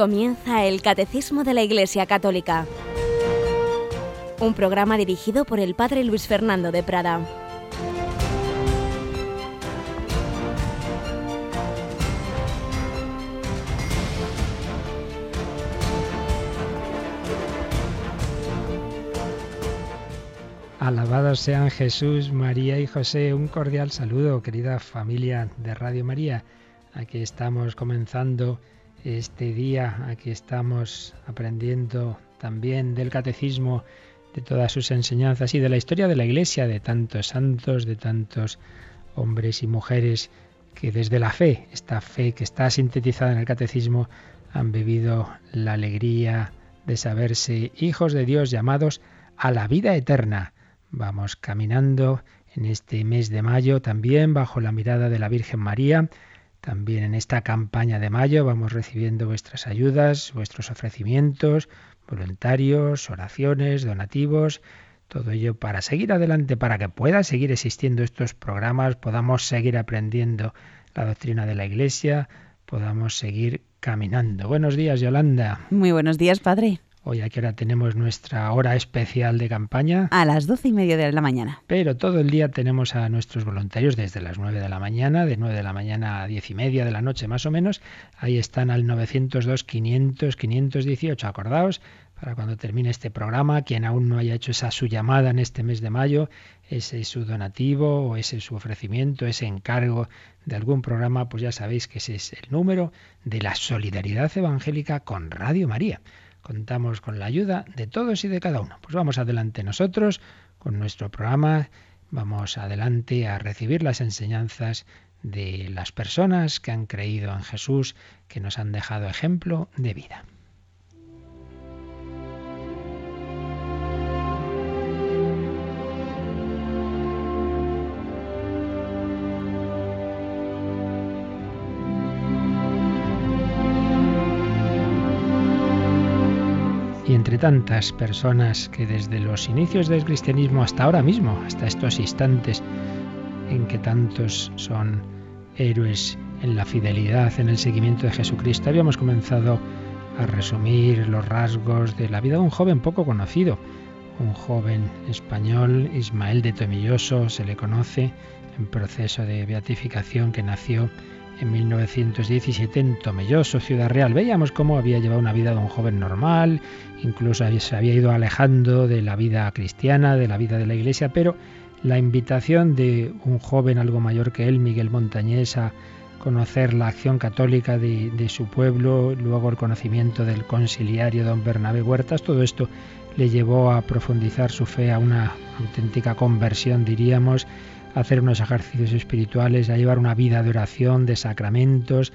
Comienza el Catecismo de la Iglesia Católica, un programa dirigido por el Padre Luis Fernando de Prada. Alabados sean Jesús, María y José. Un cordial saludo, querida familia de Radio María. Aquí estamos comenzando este día, aquí estamos aprendiendo también del catecismo, de todas sus enseñanzas y de la historia de la Iglesia, de tantos santos, de tantos hombres y mujeres que desde la fe, esta fe que está sintetizada en el catecismo, han vivido la alegría de saberse hijos de Dios llamados a la vida eterna. Vamos caminando en este mes de mayo también bajo la mirada de la Virgen María. También en esta campaña de mayo vamos recibiendo vuestras ayudas, vuestros ofrecimientos, voluntarios, oraciones, donativos, todo ello para seguir adelante, para que puedan seguir existiendo estos programas, podamos seguir aprendiendo la doctrina de la Iglesia, podamos seguir caminando. Buenos días, Yolanda. Muy buenos días, Padre. Hoy aquí ahora tenemos nuestra hora especial de campaña. A las doce y media de la mañana. Pero todo el día tenemos a nuestros voluntarios desde las nueve de la mañana, de nueve de la mañana a diez y media de la noche más o menos. Ahí están al 902 500 518. Acordaos, para cuando termine este programa, quien aún no haya hecho esa su llamada en este mes de mayo, ese su donativo o ese su ofrecimiento, ese encargo de algún programa, pues ya sabéis que ese es el número de la solidaridad evangélica con Radio María. Contamos con la ayuda de todos y de cada uno. Pues vamos adelante nosotros con nuestro programa, vamos adelante a recibir las enseñanzas de las personas que han creído en Jesús, que nos han dejado ejemplo de vida. Tantas personas que desde los inicios del cristianismo hasta ahora mismo, hasta estos instantes en que tantos son héroes en la fidelidad, en el seguimiento de Jesucristo, habíamos comenzado a resumir los rasgos de la vida de un joven poco conocido, un joven español, Ismael de Tomilloso, se le conoce en proceso de beatificación que nació en 1917 en Tomelloso, Ciudad Real. Veíamos cómo había llevado una vida de un joven normal, incluso se había ido alejando de la vida cristiana, de la vida de la iglesia, pero la invitación de un joven algo mayor que él, Miguel Montañés, a conocer la acción católica de, de, su pueblo, luego el conocimiento del conciliario don Bernabé Huertas, todo esto le llevó a profundizar su fe a una auténtica conversión, diríamos, hacer unos ejercicios espirituales, a llevar una vida de oración, de sacramentos,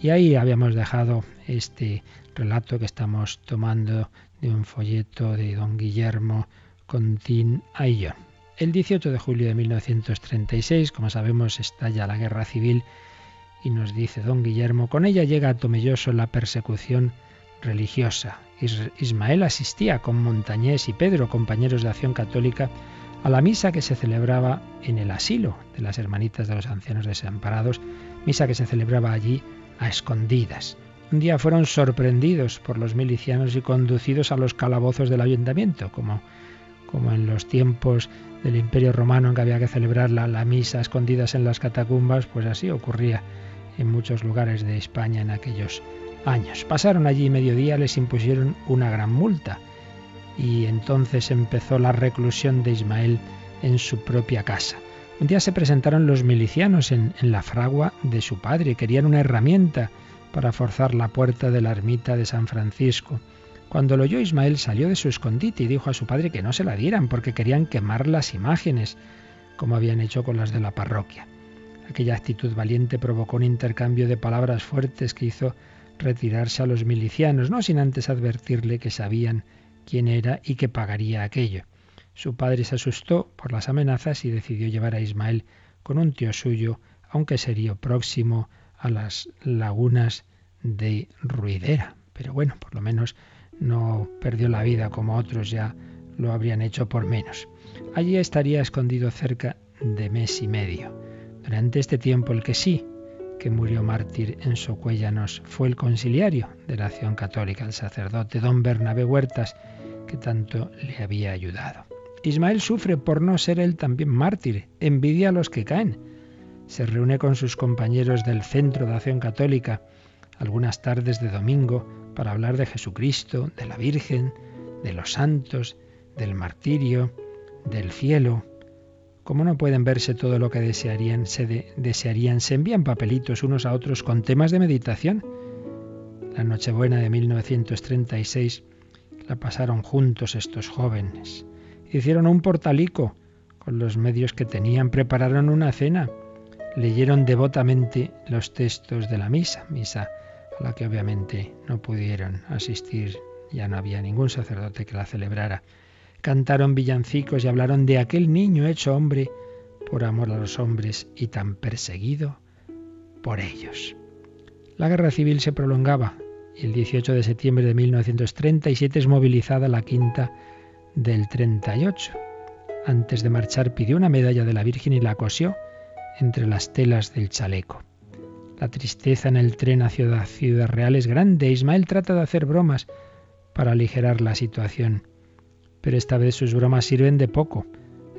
y ahí habíamos dejado este relato que estamos tomando de un folleto de don Guillermo Contín Ayllón. El 18 de julio de 1936, como sabemos, estalla la guerra civil y nos dice don Guillermo, con ella llega a Tomelloso la persecución religiosa. Ismael asistía con Montañés y Pedro, compañeros de acción católica, a la misa que se celebraba en el asilo de las Hermanitas de los Ancianos Desamparados, misa que se celebraba allí a escondidas. Un día fueron sorprendidos por los milicianos y conducidos a los calabozos del ayuntamiento, como, como en los tiempos del Imperio Romano en que había que celebrar la, la misa escondidas en las catacumbas, pues así ocurría en muchos lugares de España en aquellos años. Pasaron allí mediodía, les impusieron una gran multa y entonces empezó la reclusión de Ismael en su propia casa. Un día se presentaron los milicianos en, la fragua de su padre, querían una herramienta para forzar la puerta de la ermita de San Francisco. Cuando lo oyó Ismael salió de su escondite y dijo a su padre que no se la dieran porque querían quemar las imágenes, como habían hecho con las de la parroquia. Aquella actitud valiente provocó un intercambio de palabras fuertes que hizo retirarse a los milicianos, no sin antes advertirle que sabían quién era y que pagaría aquello. Su padre se asustó por las amenazas y decidió llevar a Ismael con un tío suyo a un caserío próximo a las lagunas de Ruidera. Pero bueno, por lo menos no perdió la vida como otros ya lo habrían hecho por menos. Allí estaría escondido cerca de mes y medio. Durante este tiempo el que sí que murió mártir en Socuéllanos fue el conciliario de la acción católica, el sacerdote don Bernabé Huertas, que tanto le había ayudado. Ismael sufre por no ser él también mártir, envidia a los que caen. Se reúne con sus compañeros del Centro de Acción Católica algunas tardes de domingo para hablar de Jesucristo, de la Virgen, de los santos, del martirio, del cielo. Como no pueden verse todo lo que desearían, se desearían, se envían papelitos unos a otros con temas de meditación. La Nochebuena de 1936 la pasaron juntos estos jóvenes. Hicieron un portalico con los medios que tenían, prepararon una cena, leyeron devotamente los textos de la misa, misa a la que obviamente no pudieron asistir, ya no había ningún sacerdote que la celebrara. Cantaron villancicos y hablaron de aquel niño hecho hombre por amor a los hombres y tan perseguido por ellos. La guerra civil se prolongaba el 18 de septiembre de 1937 es movilizada la quinta del 38. Antes de marchar pidió una medalla de la Virgen y la cosió entre las telas del chaleco. La tristeza en el tren hacia Ciudad Real es grande. Ismael trata de hacer bromas para aligerar la situación. Pero esta vez sus bromas sirven de poco.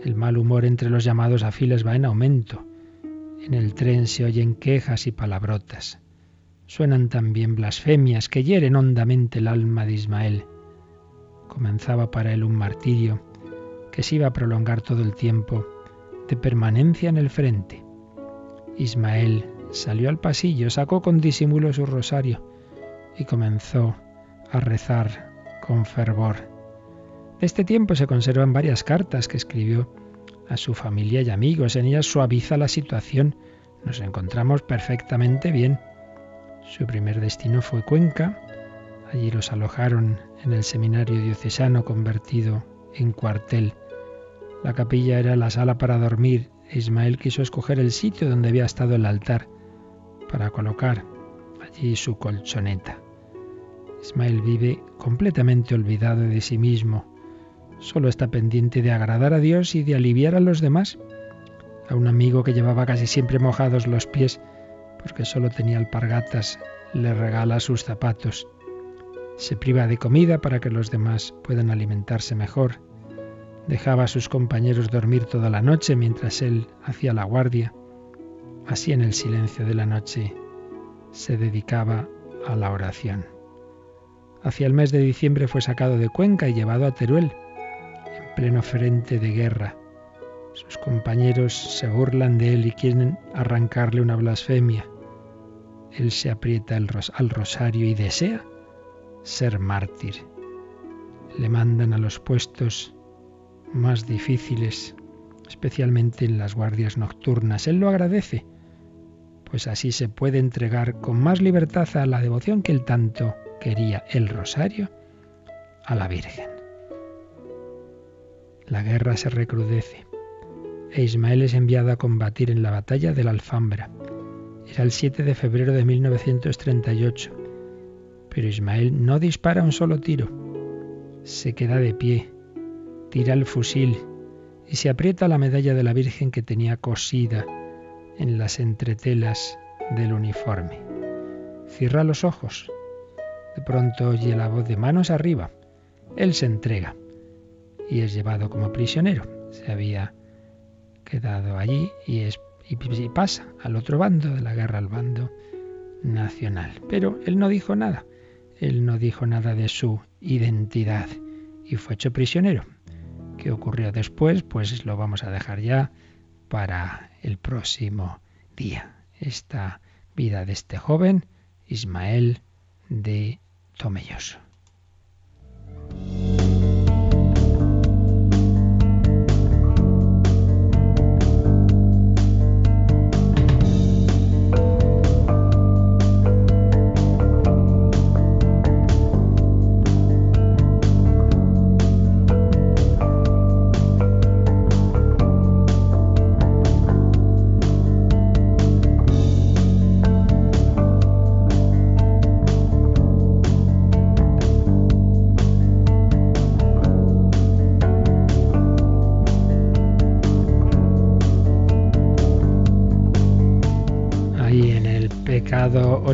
El mal humor entre los llamados a filas va en aumento. En el tren se oyen quejas y palabrotas. Suenan también blasfemias que hieren hondamente el alma de Ismael. Comenzaba para él un martirio que se iba a prolongar todo el tiempo de permanencia en el frente. Ismael salió al pasillo, sacó con disimulo su rosario y comenzó a rezar con fervor. De este tiempo se conservan varias cartas que escribió a su familia y amigos. En ellas suaviza la situación. Nos encontramos perfectamente bien. Su primer destino fue Cuenca. Allí los alojaron en el seminario diocesano convertido en cuartel. La capilla era la sala para dormir Ismael quiso escoger el sitio donde había estado el altar para colocar allí su colchoneta. Ismael vive completamente olvidado de sí mismo. Solo está pendiente de agradar a Dios y de aliviar a los demás. A un amigo que llevaba casi siempre mojados los pies porque solo tenía alpargatas, le regala sus zapatos. Se priva de comida para que los demás puedan alimentarse mejor. Dejaba a sus compañeros dormir toda la noche mientras él hacía la guardia. Así en el silencio de la noche se dedicaba a la oración. Hacia el mes de diciembre fue sacado de Cuenca y llevado a Teruel, en pleno frente de guerra. Sus compañeros se burlan de él y quieren arrancarle una blasfemia. Él se aprieta al rosario y desea ser mártir. Le mandan a los puestos más difíciles, especialmente en las guardias nocturnas. Él lo agradece pues así se puede entregar con más libertad a la devoción que él tanto quería, el rosario, a la Virgen. La guerra se recrudece e Ismael es enviado a combatir en la batalla de la Alfambra. Era el 7 de febrero de 1938, pero Ismael no dispara un solo tiro. Se queda de pie, tira el fusil y se aprieta la medalla de la Virgen que tenía cosida en las entretelas del uniforme. Cierra los ojos. De pronto oye la voz de manos arriba. Él se entrega y es llevado como prisionero. Se había quedado allí y, es, y pasa al otro bando de la guerra, al bando nacional. Pero él no dijo nada. Él no dijo nada de su identidad y fue hecho prisionero. ¿Qué ocurrió después? Pues lo vamos a dejar ya para el próximo día. Esta vida de este joven, Ismael de Tomelloso.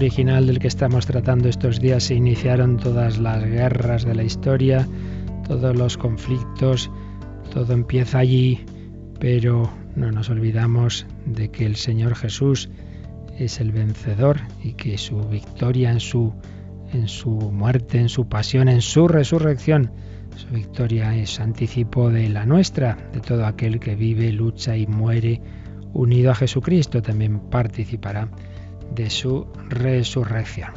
Original del que estamos tratando estos días se iniciaron todas las guerras de la historia, todos los conflictos, todo empieza allí, pero no nos olvidamos de que el Señor Jesús es el vencedor y que su victoria en su en su muerte, en su pasión, en su resurrección, su victoria es anticipo de la nuestra, de todo aquel que vive, lucha y muere unido a Jesucristo, también participará de su resurrección.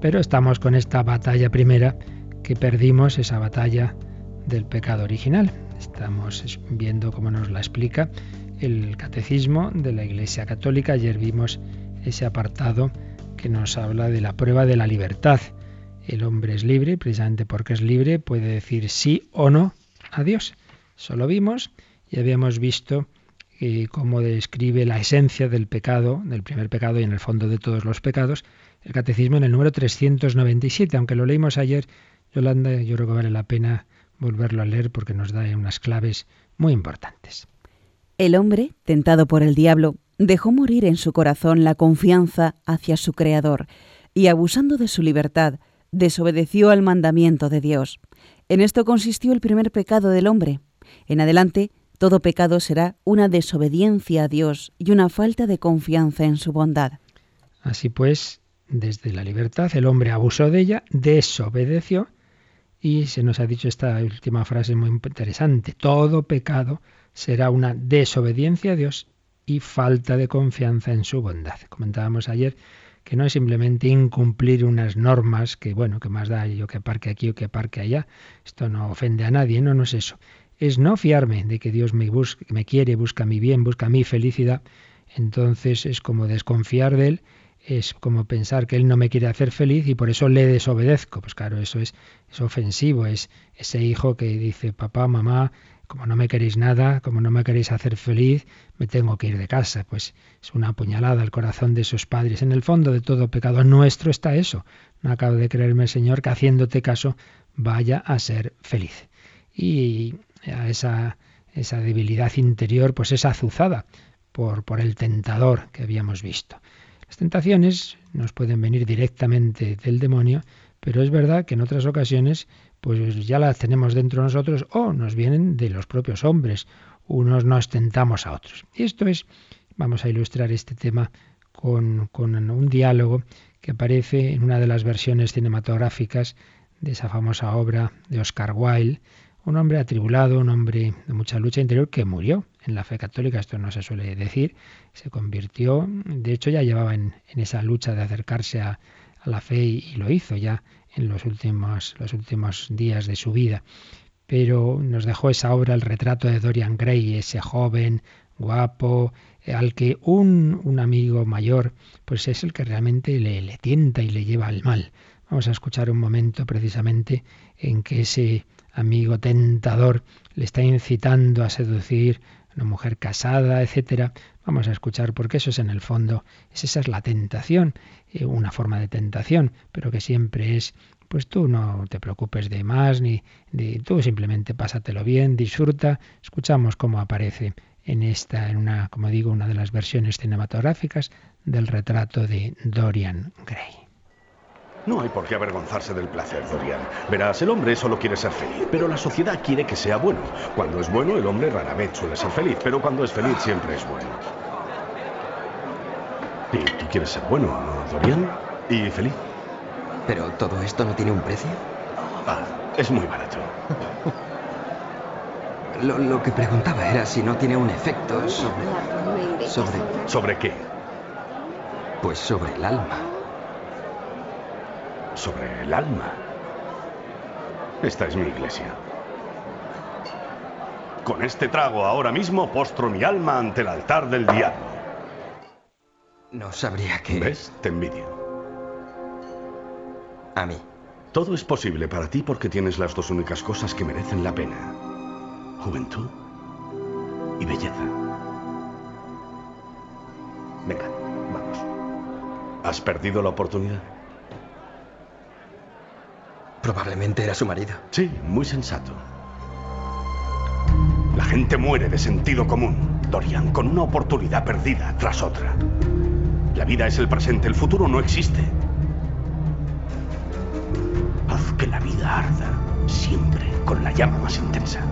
Pero estamos con esta batalla primera que perdimos, esa batalla del pecado original. Estamos viendo cómo nos la explica el catecismo de la Iglesia Católica. Ayer vimos ese apartado que nos habla de la prueba de la libertad. El hombre es libre, precisamente porque es libre, puede decir sí o no a Dios. Eso lo vimos y habíamos visto eh, cómo describe la esencia del pecado, del primer pecado y en el fondo de todos los pecados, el catecismo en el número 397. Aunque lo leímos ayer, Yolanda, yo creo que vale la pena volverlo a leer porque nos da unas claves muy importantes. El hombre, tentado por el diablo, dejó morir en su corazón la confianza hacia su Creador y, abusando de su libertad, desobedeció al mandamiento de Dios. En esto consistió el primer pecado del hombre. En adelante, todo pecado será una desobediencia a Dios y una falta de confianza en su bondad. Así pues, desde la libertad el hombre abusó de ella, desobedeció y se nos ha dicho esta última frase muy interesante. Todo pecado será una desobediencia a Dios y falta de confianza en su bondad. Comentábamos ayer que no es simplemente incumplir unas normas que, bueno, que más da yo que parque aquí o que parque allá. Esto no ofende a nadie, no, no es eso. Es no fiarme de que Dios me, me quiere, busca mi bien, busca mi felicidad. Entonces es como desconfiar de Él es como pensar que él no me quiere hacer feliz y por eso le desobedezco. Pues claro, eso es, es ofensivo, es ese hijo que dice, papá, mamá, como no me queréis nada, como no me queréis hacer feliz, me tengo que ir de casa. Pues es una puñalada al corazón de sus padres. En el fondo de todo pecado nuestro está eso. No acabo de creerme, Señor, que haciéndote caso vaya a ser feliz. Y a esa, esa debilidad interior pues es azuzada por, el tentador que habíamos visto. Las tentaciones nos pueden venir directamente del demonio, pero es verdad que en otras ocasiones pues ya las tenemos dentro de nosotros o nos vienen de los propios hombres. Unos nos tentamos a otros. Y esto es, vamos a ilustrar este tema con, con un diálogo que aparece en una de las versiones cinematográficas de esa famosa obra de Oscar Wilde, un hombre atribulado, un hombre de mucha lucha interior que murió en la fe católica, esto no se suele decir, se convirtió, de hecho ya llevaba en, esa lucha de acercarse a, la fe y, lo hizo ya en los últimos, los últimos días de su vida. Pero nos dejó esa obra, el retrato de Dorian Gray, ese joven, guapo, eh, al que un, un amigo mayor, pues es el que realmente le, le tienta y le lleva al mal. Vamos a escuchar un momento precisamente en que ese amigo tentador le está incitando a seducir a una mujer casada, etcétera. Vamos a escuchar porque eso es en el fondo, esa es la tentación, eh, una forma de tentación, pero que siempre es pues tú no te preocupes de más ni de tú simplemente pásatelo bien, disfruta. Escuchamos cómo aparece en esta en una, como digo, una de las versiones cinematográficas del retrato de Dorian Gray. No hay por qué avergonzarse del placer, Dorian. Verás, el hombre solo quiere ser feliz, pero la sociedad quiere que sea bueno. Cuando es bueno, el hombre rara vez suele ser feliz, pero cuando es feliz siempre es bueno. Y tú quieres ser bueno, ¿no, Dorian? Y feliz. ¿Pero todo esto no tiene un precio? Ah, es muy barato. lo, lo que preguntaba era si no tiene un efecto sobre... ¿Sobre...? ¿Sobre qué? Pues sobre el alma sobre el alma. Esta es mi iglesia. Con este trago ahora mismo postro mi alma ante el altar del diablo. No sabría qué. ¿Ves? Te envidio. A mí. Todo es posible para ti porque tienes las dos únicas cosas que merecen la pena. Juventud y belleza. Venga, vamos. ¿Has perdido la oportunidad? Probablemente era su marido. Sí, muy sensato. La gente muere de sentido común, Dorian, con una oportunidad perdida tras otra. La vida es el presente, el futuro no existe. Haz que la vida arda siempre con la llama más intensa.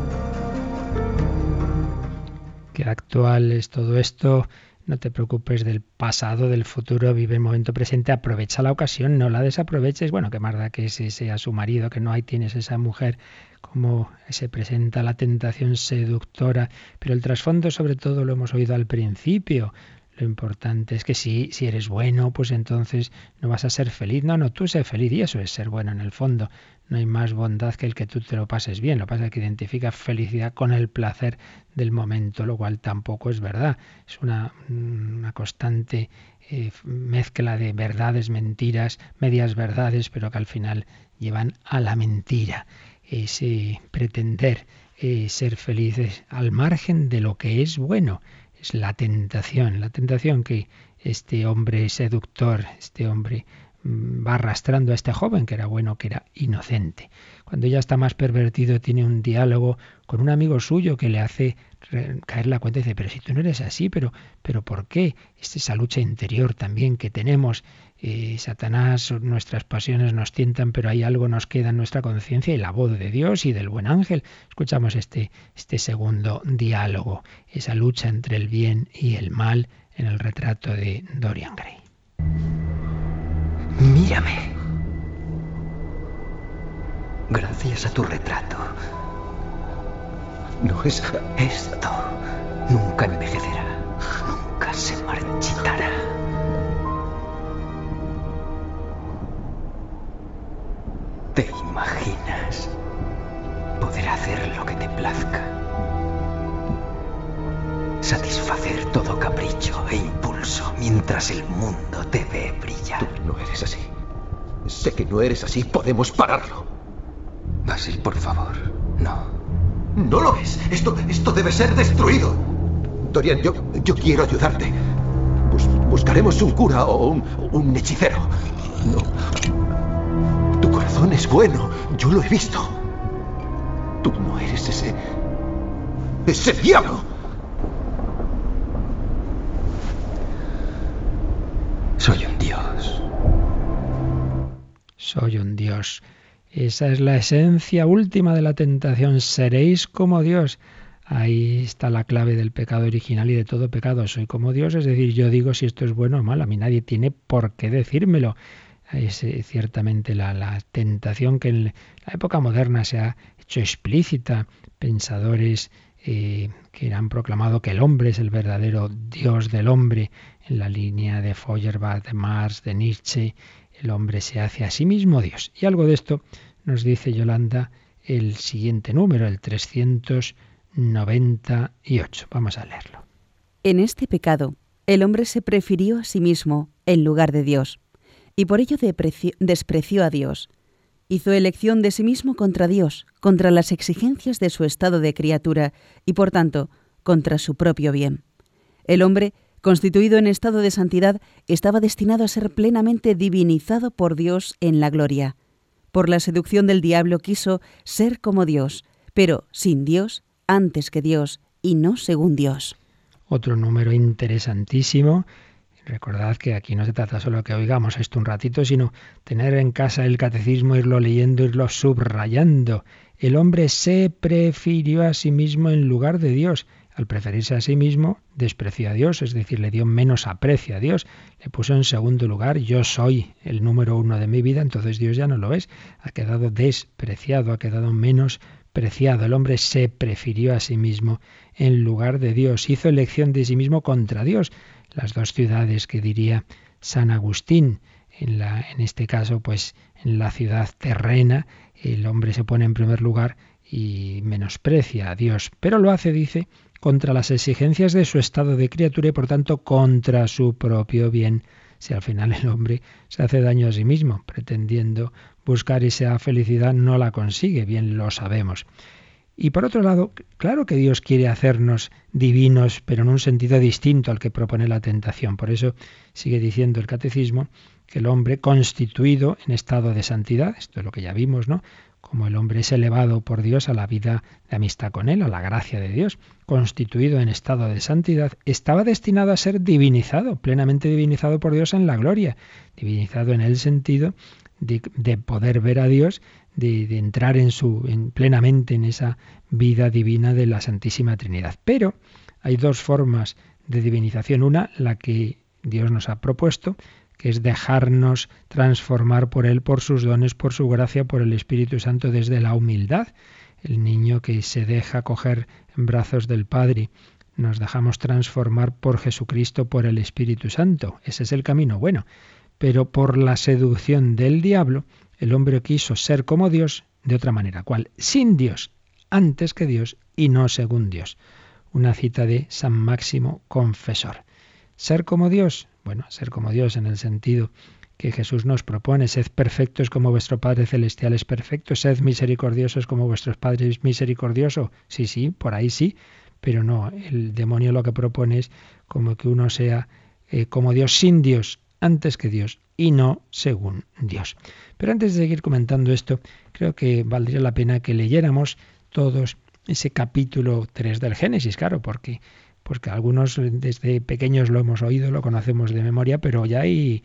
Qué actual es todo esto. No te preocupes del pasado, del futuro, vive el momento presente, aprovecha la ocasión, no la desaproveches. Bueno, qué más que ese sea su marido, que no hay tienes esa mujer, como se presenta la tentación seductora, pero el trasfondo sobre todo lo hemos oído al principio. Lo importante es que si, si eres bueno, pues entonces no vas a ser feliz. No, no, tú sé feliz y eso es ser bueno en el fondo. No hay más bondad que el que tú te lo pases bien. Lo que pasa es que identifica felicidad con el placer del momento, lo cual tampoco es verdad. Es una, una constante eh, mezcla de verdades, mentiras, medias verdades, pero que al final llevan a la mentira. Ese pretender eh, ser felices al margen de lo que es bueno es la tentación, la tentación que este hombre seductor, este hombre mm, va arrastrando a este joven que era bueno, que era inocente. Cuando ya está más pervertido, tiene un diálogo con un amigo suyo que le hace caer la cuenta y dice, pero si tú no eres así, pero, pero ¿por qué? Es esa lucha interior también que tenemos. Eh, Satanás, nuestras pasiones nos tientan, pero hay algo nos queda en nuestra conciencia y la voz de Dios y del buen ángel. Escuchamos este, este segundo diálogo, esa lucha entre el bien y el mal en el retrato de Dorian Gray. Mírame. Gracias a tu retrato no es... Esto nunca envejecerá, nunca se marchitará. Poder hacer lo que te plazca? Satisfacer todo capricho e impulso mientras el mundo te ve brillar. Tú no eres así. Sé que no eres así. Podemos pararlo. Basil, por favor, no. No lo es. Esto, esto debe ser destruido. Dorian, yo, yo quiero ayudarte. buscaremos un cura o un, un hechicero. No. Tu corazón es bueno. Yo lo he visto. No eres ese... ¡Ese diablo! Soy un dios. Soy un dios. Esa es la esencia última de la tentación. Seréis como Dios. Ahí está la clave del pecado original y de todo pecado. Soy como Dios, es decir, yo digo si esto es bueno o malo. A mí nadie tiene por qué decírmelo. Es eh, ciertamente la, tentación que en la época moderna se ha hecho explícita. Pensadores eh, que han proclamado que el hombre es el verdadero Dios del hombre, en la línea de Feuerbach, de Marx, de Nietzsche, el hombre se hace a sí mismo Dios. Y algo de esto nos dice Yolanda el siguiente número, el 398. Vamos a leerlo. En este pecado, el hombre se prefirió a sí mismo en lugar de Dios, y por ello despreció a Dios. Hizo elección de sí mismo contra Dios, contra las exigencias de su estado de criatura, y por tanto, contra su propio bien. El hombre, constituido en estado de santidad, estaba destinado a ser plenamente divinizado por Dios en la gloria por la seducción del diablo quiso ser como Dios, pero sin Dios, antes que Dios, y no según Dios. Otro número interesantísimo. Recordad que aquí no se trata solo que oigamos esto un ratito, sino tener en casa el catecismo, irlo leyendo, irlo subrayando. El hombre se prefirió a sí mismo en lugar de Dios al preferirse a sí mismo, despreció a Dios, es decir, le dio menos aprecio a Dios, le puso en segundo lugar, yo soy el número uno de mi vida, entonces Dios ya no lo es, ha quedado despreciado, ha quedado menos preciado. El hombre se prefirió a sí mismo en lugar de Dios, hizo elección de sí mismo contra Dios. Las dos ciudades que diría San Agustín, en, la, en este caso, pues en la ciudad terrena, el hombre se pone en primer lugar y menosprecia a Dios, pero lo hace, dice, contra las exigencias de su estado de criatura y por tanto contra su propio bien, si al final el hombre se hace daño a sí mismo, pretendiendo buscar esa felicidad, no la consigue, bien lo sabemos. Y por otro lado, claro que Dios quiere hacernos divinos, pero en un sentido distinto al que propone la tentación. Por eso sigue diciendo el catecismo que el hombre constituido en estado de santidad, esto es lo que ya vimos, ¿no? como el hombre es elevado por Dios a la vida de amistad con Él, a la gracia de Dios, constituido en estado de santidad, estaba destinado a ser divinizado, plenamente divinizado por Dios en la gloria, divinizado en el sentido de, poder ver a Dios, de, entrar en su, en, plenamente en esa vida divina de la Santísima Trinidad. Pero hay dos formas de divinización. Una, la que Dios nos ha propuesto, que es dejarnos transformar por Él, por sus dones, por su gracia, por el Espíritu Santo desde la humildad. El niño que se deja coger en brazos del Padre, nos dejamos transformar por Jesucristo, por el Espíritu Santo. Ese es el camino bueno. Pero por la seducción del diablo, el hombre quiso ser como Dios de otra manera. ¿Cuál? Sin Dios, antes que Dios y no según Dios. Una cita de San Máximo Confesor. Ser como Dios, bueno, ser como Dios en el sentido que Jesús nos propone, sed perfectos como vuestro Padre Celestial es perfecto, sed misericordiosos como vuestros padres misericordioso. Sí, sí, por ahí sí, pero no, el demonio lo que propone es como que uno sea eh, como Dios sin Dios, antes que Dios y no según Dios. Pero antes de seguir comentando esto, creo que valdría la pena que leyéramos todos ese capítulo 3 del Génesis, claro, porque porque algunos desde pequeños lo hemos oído, lo conocemos de memoria, pero ya hay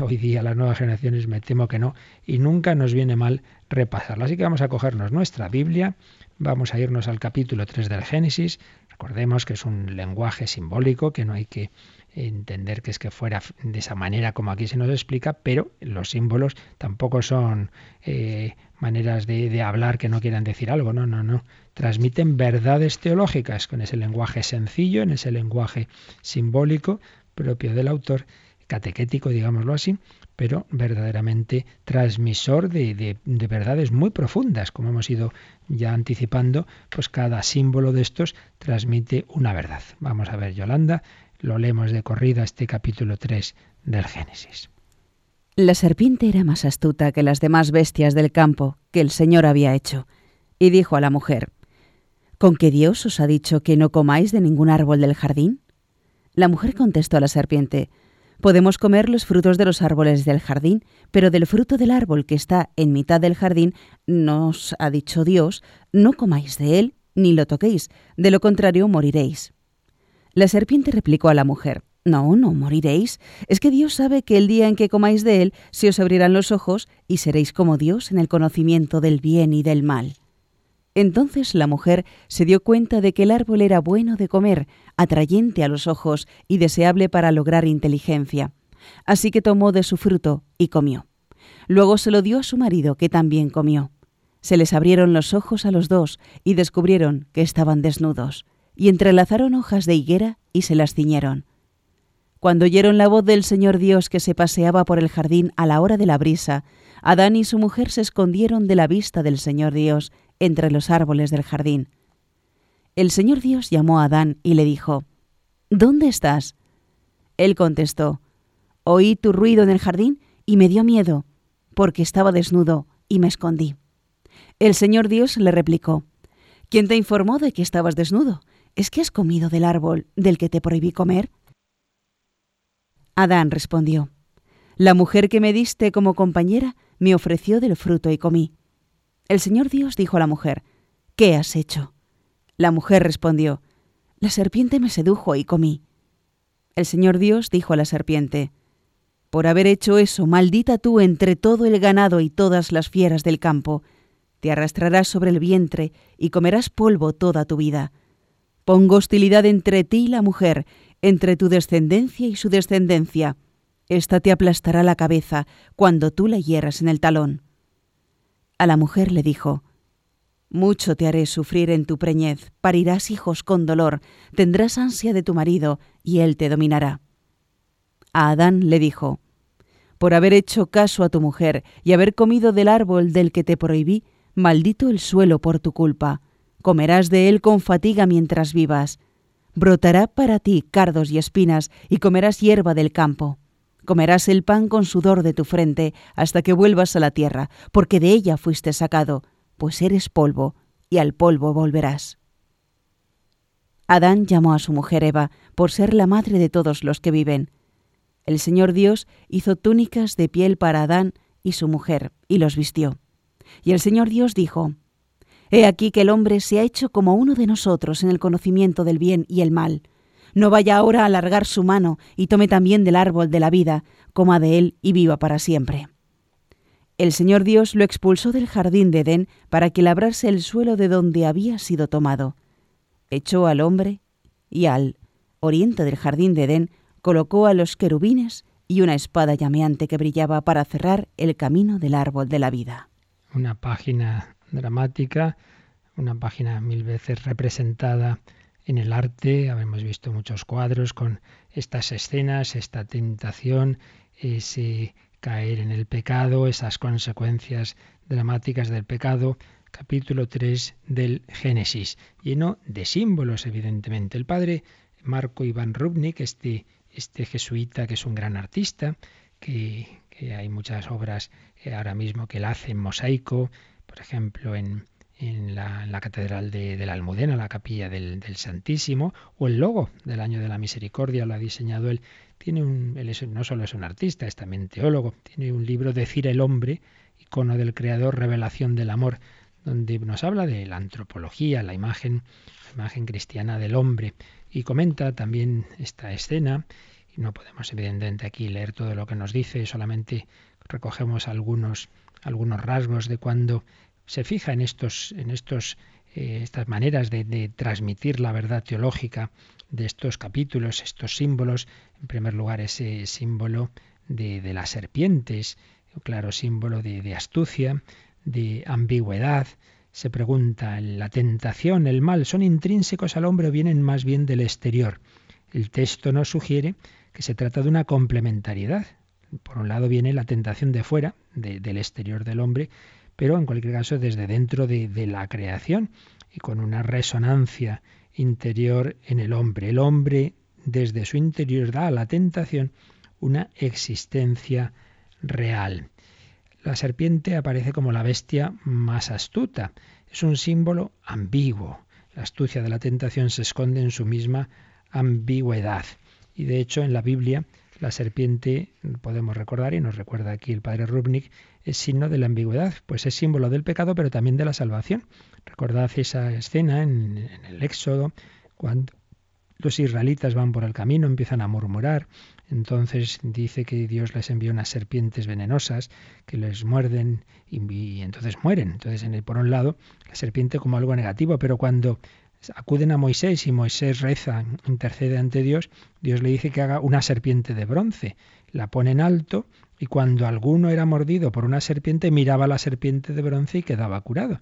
hoy día las nuevas generaciones me temo que no, y nunca nos viene mal repasarlo. Así que vamos a cogernos nuestra Biblia, vamos a irnos al capítulo 3 del Génesis, recordemos que es un lenguaje simbólico, que no hay que entender que es que fuera de esa manera como aquí se nos explica, pero los símbolos tampoco son eh, maneras de, hablar que no quieran decir algo, no, no, no. Transmiten verdades teológicas con ese lenguaje sencillo, en ese lenguaje simbólico propio del autor, catequético, digámoslo así, pero verdaderamente transmisor de, de, de, verdades muy profundas, como hemos ido ya anticipando, pues cada símbolo de estos transmite una verdad. Vamos a ver, Yolanda, lo leemos de corrida este capítulo 3 del Génesis. La serpiente era más astuta que las demás bestias del campo que el Señor había hecho, y dijo a la mujer, ¿Con qué Dios os ha dicho que no comáis de ningún árbol del jardín? La mujer contestó a la serpiente, Podemos comer los frutos de los árboles del jardín, pero del fruto del árbol que está en mitad del jardín, nos ha dicho Dios, no comáis de él, ni lo toquéis, de lo contrario moriréis. La serpiente replicó a la mujer, No, no moriréis. Es que Dios sabe que el día en que comáis de él se os abrirán los ojos y seréis como Dios en el conocimiento del bien y del mal. Entonces la mujer se dio cuenta de que el árbol era bueno de comer, atrayente a los ojos y deseable para lograr inteligencia. Así que tomó de su fruto y comió. Luego se lo dio a su marido, que también comió. Se les abrieron los ojos a los dos y descubrieron que estaban desnudos y entrelazaron hojas de higuera y se las ciñeron. Cuando oyeron la voz del Señor Dios que se paseaba por el jardín a la hora de la brisa, Adán y su mujer se escondieron de la vista del Señor Dios entre los árboles del jardín. El Señor Dios llamó a Adán y le dijo, ¿Dónde estás? Él contestó, Oí tu ruido en el jardín y me dio miedo, porque estaba desnudo y me escondí. El Señor Dios le replicó, ¿Quién te informó de que estabas desnudo? ¿Es que has comido del árbol del que te prohibí comer? Adán respondió, La mujer que me diste como compañera me ofreció del fruto y comí. El Señor Dios dijo a la mujer, ¿Qué has hecho? La mujer respondió, La serpiente me sedujo y comí. El Señor Dios dijo a la serpiente, Por haber hecho eso, maldita tú entre todo el ganado y todas las fieras del campo, te arrastrarás sobre el vientre y comerás polvo toda tu vida. Pongo hostilidad entre ti y la mujer, entre tu descendencia y su descendencia. Esta te aplastará la cabeza cuando tú la hieras en el talón. A la mujer le dijo, Mucho te haré sufrir en tu preñez, parirás hijos con dolor, tendrás ansia de tu marido, y él te dominará. A Adán le dijo, Por haber hecho caso a tu mujer y haber comido del árbol del que te prohibí, maldito el suelo por tu culpa comerás de él con fatiga mientras vivas. Brotará para ti cardos y espinas, y comerás hierba del campo. Comerás el pan con sudor de tu frente, hasta que vuelvas a la tierra, porque de ella fuiste sacado, pues eres polvo, y al polvo volverás. Adán llamó a su mujer Eva, por ser la madre de todos los que viven. El Señor Dios hizo túnicas de piel para Adán y su mujer, y los vistió. Y el Señor Dios dijo, He aquí que el hombre se ha hecho como uno de nosotros en el conocimiento del bien y el mal. No vaya ahora a alargar su mano y tome también del árbol de la vida, coma de él y viva para siempre. El Señor Dios lo expulsó del jardín de Edén para que labrase el suelo de donde había sido tomado. Echó al hombre y al oriente del jardín de Edén colocó a los querubines y una espada llameante que brillaba para cerrar el camino del árbol de la vida. Una página dramática, una página mil veces representada en el arte. Hemos visto muchos cuadros con estas escenas, esta tentación, ese caer en el pecado, esas consecuencias dramáticas del pecado. Capítulo 3 del Génesis, lleno de símbolos, evidentemente. El padre Marco Iván Rubnik, este, este jesuita que es un gran artista, que, hay muchas obras eh, ahora mismo que él hace en mosaico, por ejemplo, en, en, la, Catedral de, la Almudena, la capilla del, Santísimo, o el logo del Año de la Misericordia, lo ha diseñado él. Tiene un, él no solo es un artista, es también teólogo, tiene un libro, Decir el hombre, icono del Creador, revelación del amor, donde nos habla de la antropología, la imagen, la imagen cristiana del hombre y comenta también esta escena. No podemos evidentemente aquí leer todo lo que nos dice, solamente recogemos algunos, algunos rasgos de cuando se fija en estos, en estos, eh, estas maneras de, transmitir la verdad teológica de estos capítulos, estos símbolos. En primer lugar, ese símbolo de, de las serpientes, claro símbolo de, de astucia, de ambigüedad, se pregunta, ¿la tentación, el mal, son intrínsecos al hombre o vienen más bien del exterior? El texto nos sugiere que se trata de una complementariedad. Por un lado viene la tentación de fuera, del exterior del hombre, pero en cualquier caso desde dentro de, la creación y con una resonancia interior en el hombre. El hombre desde su interior da a la tentación una existencia real. La serpiente aparece como la bestia más astuta. Es un símbolo ambiguo. La astucia de la tentación se esconde en su misma ambigüedad. Y de hecho en la Biblia la serpiente, podemos recordar, y nos recuerda aquí el padre Rubnik, es signo de la ambigüedad, pues es símbolo del pecado, pero también de la salvación. Recordad esa escena en, el Éxodo, cuando los israelitas van por el camino, empiezan a murmurar, entonces dice que Dios les envió unas serpientes venenosas que les muerden y, entonces mueren. Entonces, por un lado, la serpiente como algo negativo, pero cuando acuden a Moisés y Moisés reza, intercede ante Dios, Dios le dice que haga una serpiente de bronce, la pone en alto y cuando alguno era mordido por una serpiente miraba a la serpiente de bronce y quedaba curado.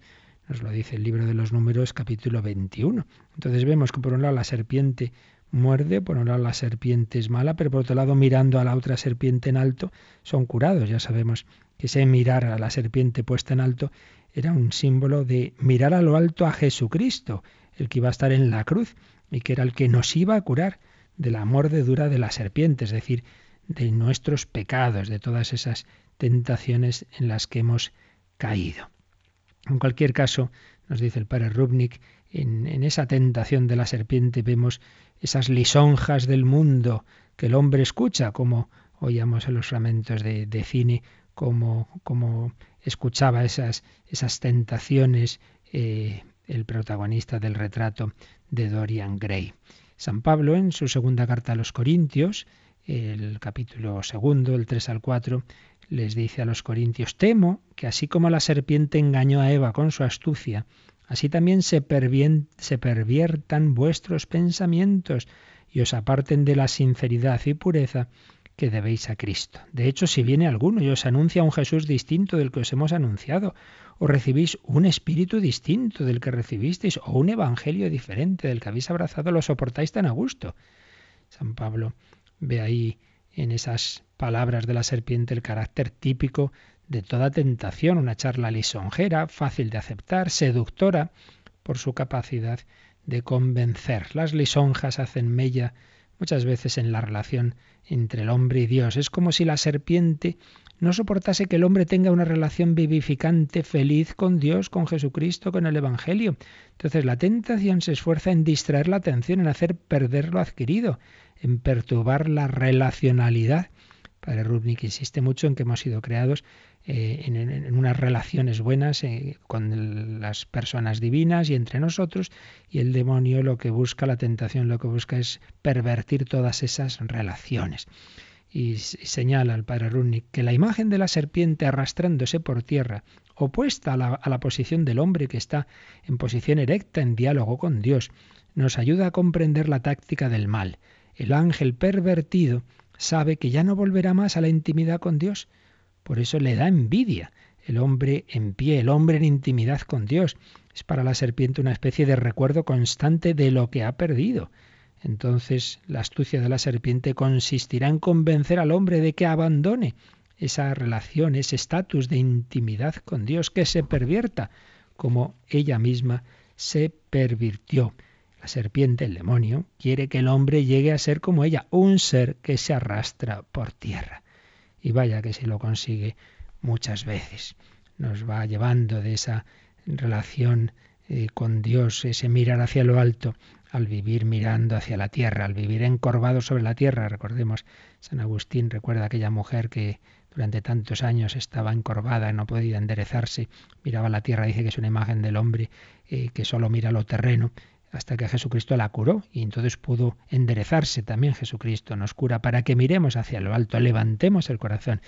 Nos lo dice el libro de los números capítulo 21. Entonces vemos que por un lado la serpiente muerde, por un lado la serpiente es mala, pero por otro lado mirando a la otra serpiente en alto son curados. Ya sabemos que ese mirar a la serpiente puesta en alto era un símbolo de mirar a lo alto a Jesucristo, el que iba a estar en la cruz y que era el que nos iba a curar de la mordedura de la serpiente, es decir, de nuestros pecados, de todas esas tentaciones en las que hemos caído. En cualquier caso, nos dice el padre Rubnik, en, esa tentación de la serpiente vemos esas lisonjas del mundo que el hombre escucha, como oíamos en los fragmentos de, cine, como, como, escuchaba esas, esas tentaciones eh, el protagonista del retrato de Dorian Gray. San Pablo, en su segunda carta a los Corintios, el capítulo segundo, el 3 al 4, les dice a los Corintios, temo que así como la serpiente engañó a Eva con su astucia, así también se, se perviertan vuestros pensamientos y os aparten de la sinceridad y pureza que debéis a Cristo. De hecho, si viene alguno y os anuncia un Jesús distinto del que os hemos anunciado, o recibís un espíritu distinto del que recibisteis, o un evangelio diferente del que habéis abrazado, lo soportáis tan a gusto. San Pablo ve ahí en esas palabras de la serpiente el carácter típico de toda tentación, una charla lisonjera, fácil de aceptar, seductora por su capacidad de convencer. Las lisonjas hacen mella muchas veces en la relación entre el hombre y Dios. Es como si la serpiente no soportase que el hombre tenga una relación vivificante, feliz con Dios, con Jesucristo, con el Evangelio. Entonces la tentación se esfuerza en distraer la atención, en hacer perder lo adquirido, en perturbar la relacionalidad. Padre Rubnik insiste mucho en que hemos sido creados eh, en, unas relaciones buenas eh, con las personas divinas y entre nosotros, y el demonio lo que busca, la tentación lo que busca es pervertir todas esas relaciones. Y señala el padre Rudnick que la imagen de la serpiente arrastrándose por tierra, opuesta a la, a la posición del hombre que está en posición erecta en diálogo con Dios, nos ayuda a comprender la táctica del mal. El ángel pervertido sabe que ya no volverá más a la intimidad con Dios, por eso le da envidia. El hombre en pie, el hombre en intimidad con Dios. Es para la serpiente una especie de recuerdo constante de lo que ha perdido. Entonces la astucia de la serpiente consistirá en convencer al hombre de que abandone esa relación, ese estatus de intimidad con Dios, que se pervierta, como ella misma se pervirtió. La serpiente, el demonio, quiere que el hombre llegue a ser como ella, un ser que se arrastra por tierra. Y vaya que si lo consigue muchas veces. Nos va llevando de esa relación eh, con Dios, ese mirar hacia lo alto, al vivir mirando hacia la tierra, al vivir encorvado sobre la tierra. Recordemos, San Agustín recuerda aquella mujer que durante tantos años estaba encorvada, no podía enderezarse, miraba la tierra, dice que es una imagen del hombre eh, que solo mira lo terreno hasta que Jesucristo la curó y entonces pudo enderezarse también Jesucristo nos cura para que miremos hacia lo alto, levantemos el corazón,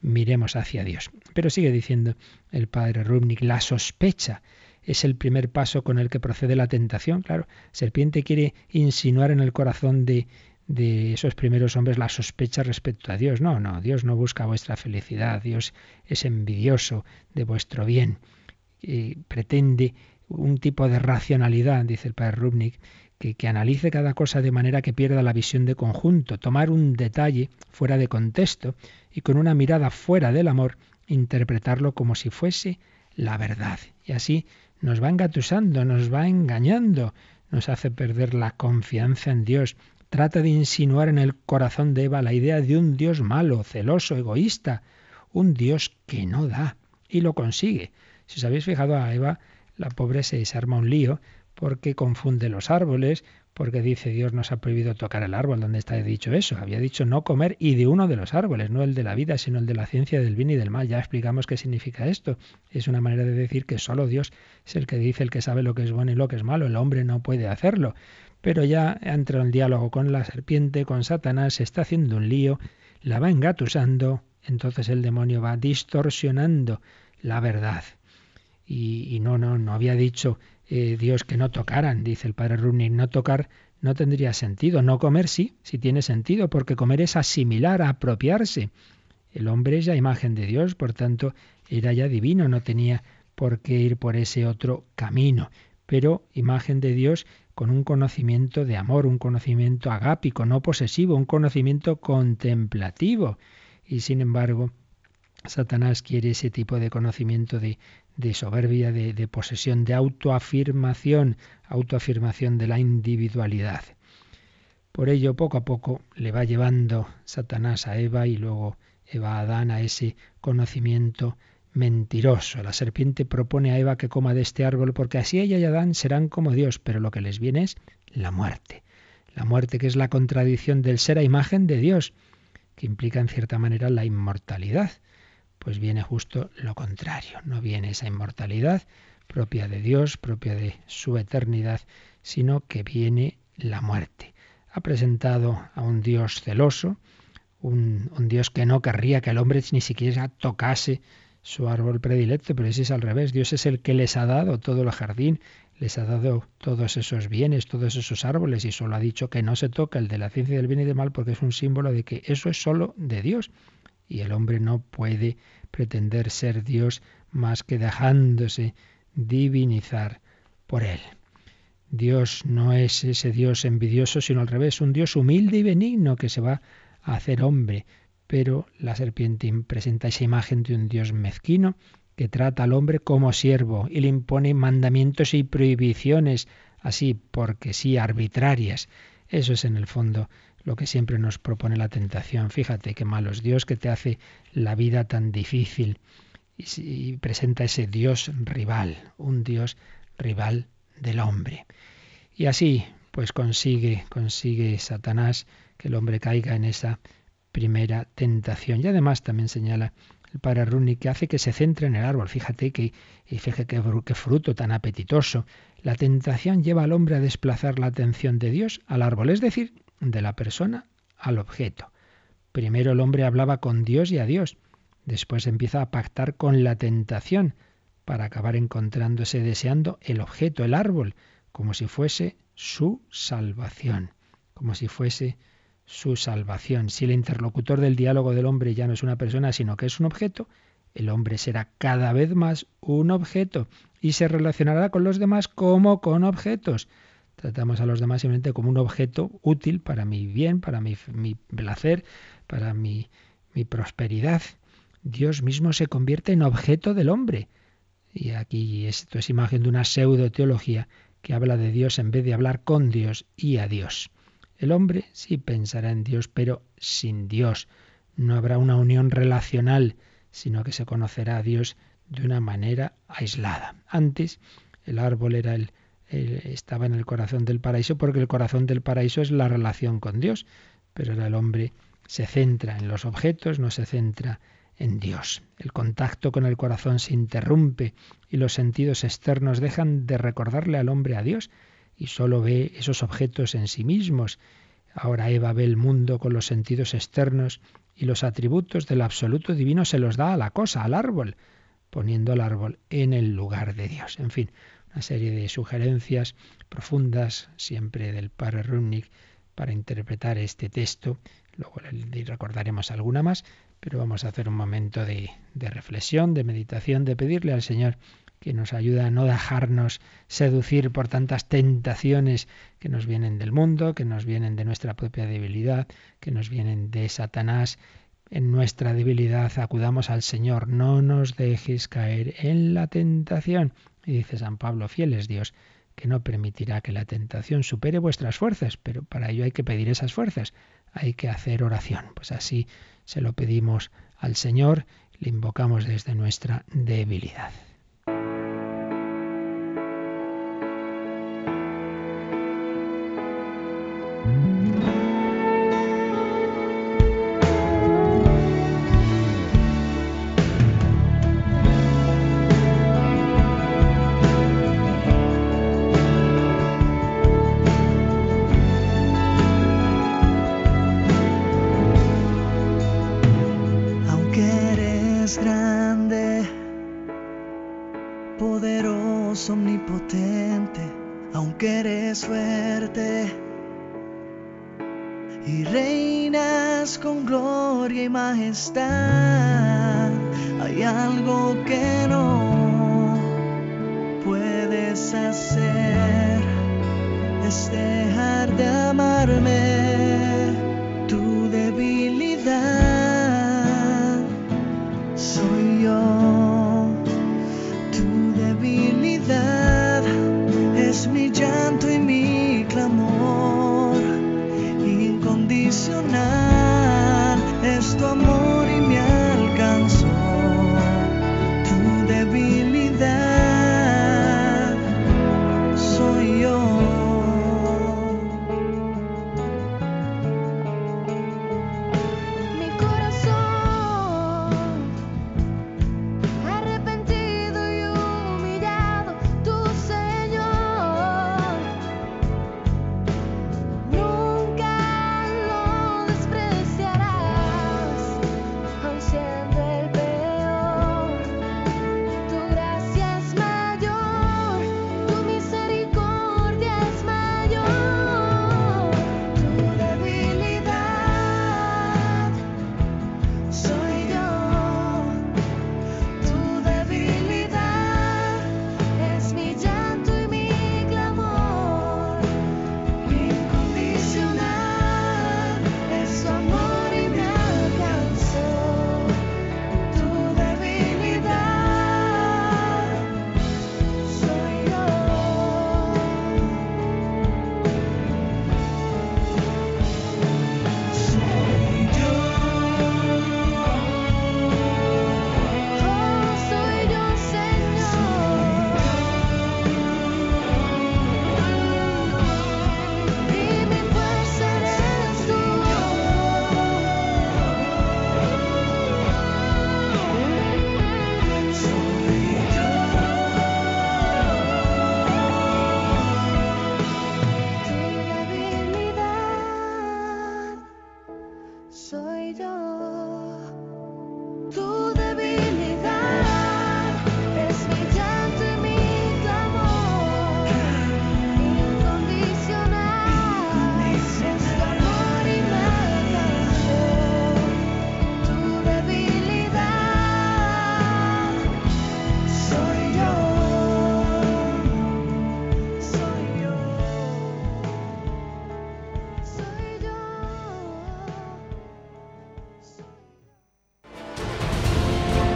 miremos hacia Dios. Pero sigue diciendo el padre Rubnik, la sospecha es el primer paso con el que procede la tentación. Claro, serpiente quiere insinuar en el corazón de, de esos primeros hombres la sospecha respecto a Dios. No, no, Dios no busca vuestra felicidad, Dios es envidioso de vuestro bien. Y pretende un tipo de racionalidad, dice el padre Rubnik, que, que, analice cada cosa de manera que pierda la visión de conjunto, tomar un detalle fuera de contexto y con una mirada fuera del amor interpretarlo como si fuese la verdad. Y así nos va engatusando, nos va engañando, nos hace perder la confianza en Dios. Trata de insinuar en el corazón de Eva la idea de un Dios malo, celoso, egoísta, un Dios que no da. Y lo consigue. Si os habéis fijado a Eva, la pobre se arma un lío porque confunde los árboles, porque dice Dios nos ha prohibido tocar el árbol. ¿Dónde está dicho eso? Había dicho no comer y de uno de los árboles, no el de la vida, sino el de la ciencia del bien y del mal. Ya explicamos qué significa esto. Es una manera de decir que solo Dios es el que dice, el que sabe lo que es bueno y lo que es malo. El hombre no puede hacerlo. Pero ya entra en diálogo con la serpiente, con Satanás, se está haciendo un lío, la va engatusando, entonces el demonio va distorsionando la verdad. Y, no, no, no había dicho eh, Dios que no tocaran, dice el padre Rubnik, no tocar no tendría sentido, no comer sí, sí tiene sentido, porque comer es asimilar, apropiarse. El hombre es ya imagen de Dios, por tanto, era ya divino, no tenía por qué ir por ese otro camino, pero imagen de Dios con un conocimiento de amor, un conocimiento agápico, no posesivo, un conocimiento contemplativo. Y sin embargo, Satanás quiere ese tipo de conocimiento de, de soberbia, de, posesión, de autoafirmación, autoafirmación de la individualidad. Por ello, poco a poco le va llevando Satanás a Eva y luego Eva a Adán a ese conocimiento mentiroso. La serpiente propone a Eva que coma de este árbol porque así ella y Adán serán como Dios, pero lo que les viene es la muerte. La muerte que es la contradicción del ser a imagen de Dios, que implica en cierta manera la inmortalidad pues viene justo lo contrario. No viene esa inmortalidad propia de Dios, propia de su eternidad, sino que viene la muerte. Ha presentado a un Dios celoso, un, Dios que no querría que el hombre ni siquiera tocase su árbol predilecto, pero ese es al revés. Dios es el que les ha dado todo el jardín, les ha dado todos esos bienes, todos esos árboles, y solo ha dicho que no se toca el de la ciencia del bien y del mal porque es un símbolo de que eso es solo de Dios y el hombre no puede pretender ser Dios más que dejándose divinizar por él. Dios no es ese Dios envidioso, sino al revés, un Dios humilde y benigno que se va a hacer hombre. Pero la serpiente presenta esa imagen de un Dios mezquino que trata al hombre como siervo y le impone mandamientos y prohibiciones, así porque sí, arbitrarias. Eso es en el fondo lo que siempre nos propone la tentación. Fíjate qué malo es Dios que te hace la vida tan difícil y, presenta ese Dios rival, un Dios rival del hombre. Y así, pues consigue, consigue Satanás que el hombre caiga en esa primera tentación. Y además también señala el padre Runi, que hace que se centre en el árbol. Fíjate que, y fíjate qué fruto tan apetitoso. La tentación lleva al hombre a desplazar la atención de Dios al árbol, es decir, de la persona al objeto. Primero el hombre hablaba con Dios y a Dios, después empieza a pactar con la tentación, para acabar encontrándose deseando el objeto, el árbol, como si fuese su salvación, como si fuese su salvación. Si el interlocutor del diálogo del hombre ya no es una persona, sino que es un objeto, el hombre será cada vez más un objeto y se relacionará con los demás como con objetos. Tratamos a los demás simplemente como un objeto útil para mi bien, para mi, placer, para mi, mi prosperidad. Dios mismo se convierte en objeto del hombre. Y aquí esto es imagen de una pseudo teología que habla de Dios en vez de hablar con Dios y a Dios. El hombre sí pensará en Dios, pero sin Dios. No habrá una unión relacional, sino que se conocerá a Dios de una manera aislada. Antes el árbol era el, estaba en el corazón del paraíso porque el corazón del paraíso es la relación con Dios, pero el hombre se centra en los objetos, no se centra en Dios. El contacto con el corazón se interrumpe y los sentidos externos dejan de recordarle al hombre a Dios y solo ve esos objetos en sí mismos. Ahora Eva ve el mundo con los sentidos externos y los atributos del absoluto divino se los da a la cosa, al árbol, poniendo al árbol en el lugar de Dios. En fin, una serie de sugerencias profundas, siempre del padre Rumnik, para interpretar este texto. Luego recordaremos alguna más, pero vamos a hacer un momento de, de reflexión, de meditación, de pedirle al Señor que nos ayude a no dejarnos seducir por tantas tentaciones que nos vienen del mundo, que nos vienen de nuestra propia debilidad, que nos vienen de Satanás. En nuestra debilidad acudamos al Señor, no nos dejes caer en la tentación. Y dice San Pablo, fiel es Dios, que no permitirá que la tentación supere vuestras fuerzas, pero para ello hay que pedir esas fuerzas, hay que hacer oración. Pues así se lo pedimos al Señor, le invocamos desde nuestra debilidad.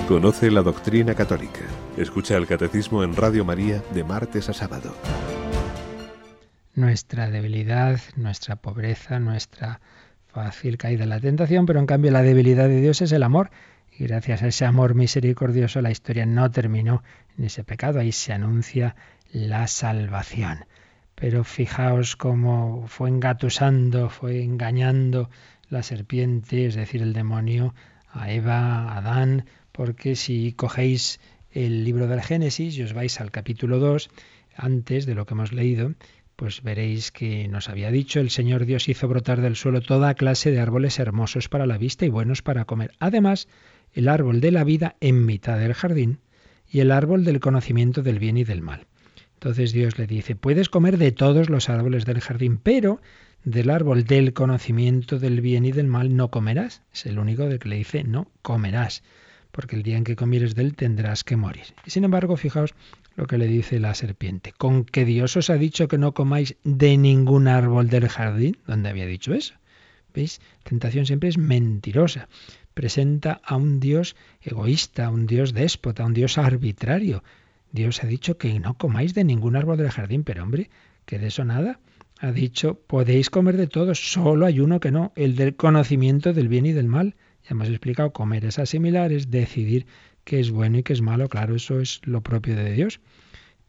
Conoce la doctrina católica. Escucha el catecismo en Radio María de martes a sábado. Nuestra debilidad, nuestra pobreza, nuestra fácil caída en la tentación, pero en cambio la debilidad de Dios es el amor. Y gracias a ese amor misericordioso la historia no terminó en ese pecado. Ahí se anuncia la salvación. Pero fijaos cómo fue engatusando, fue engañando la serpiente, es decir, el demonio, a Eva, a Adán, porque si cogéis el libro del Génesis y os vais al capítulo 2, antes de lo que hemos leído, pues veréis que nos había dicho el Señor Dios hizo brotar del suelo toda clase de árboles hermosos para la vista y buenos para comer. Además, el árbol de la vida en mitad del jardín y el árbol del conocimiento del bien y del mal. Entonces Dios le dice, puedes comer de todos los árboles del jardín, pero del árbol del conocimiento del bien y del mal no comerás. Es el único de que le dice, no comerás, porque el día en que comieres de él tendrás que morir. Y sin embargo, fijaos lo que le dice la serpiente, con que Dios os ha dicho que no comáis de ningún árbol del jardín, ¿dónde había dicho eso? ¿Veis? Tentación siempre es mentirosa. Presenta a un Dios egoísta, a un Dios déspota, a un Dios arbitrario. Dios ha dicho que no comáis de ningún árbol del jardín, pero hombre, que de eso nada. Ha dicho, podéis comer de todos, solo hay uno que no, el del conocimiento del bien y del mal. Ya hemos explicado, comer es asimilar, es decidir qué es bueno y qué es malo, claro, eso es lo propio de Dios.